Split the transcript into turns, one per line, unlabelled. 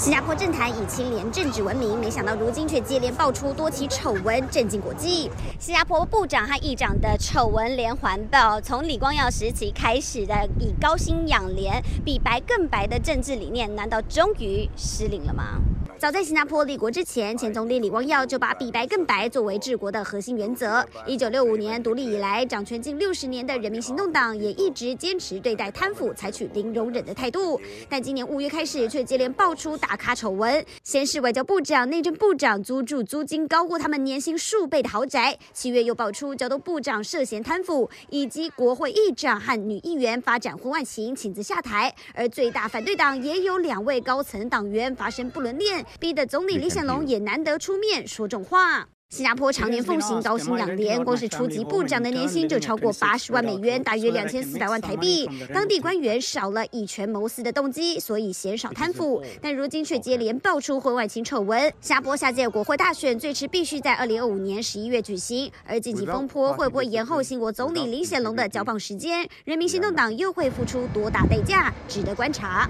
新加坡政坛以清廉政治闻名，没想到如今却接连爆出多起丑闻，震惊国际。新加坡部长和议长的丑闻连环爆，从李光耀时期开始的以高薪养廉、比白更白的政治理念，难道终于失灵了吗？早在新加坡立国之前，前总理李光耀就把比白更白作为治国的核心原则。一九六五年独立以来，掌权近六十年的人民行动党也一直坚持对待贪腐采取零容忍的态度。但今年五月开始，却接连爆出大咖丑闻。先是外交部长、内政部长租住租金高过他们年薪数倍的豪宅；七月又爆出交通部长涉嫌贪腐，以及国会议长和女议员发展婚外情，请辞下台。而最大反对党也有两位高层党员发生不伦恋。逼得总理李显龙也难得出面说重话。新加坡常年奉行高薪养廉，光是初级部长的年薪就超过八十万美元，大约两千四百万台币。当地官员少了以权谋私的动机，所以鲜少贪腐。但如今却接连爆出婚外情丑闻。新加坡下届国会大选最迟必须在二零二五年十一月举行，而近期风波会不会延后新国总理林显龙的交棒时间？人民行动党又会付出多大代价？值得观察。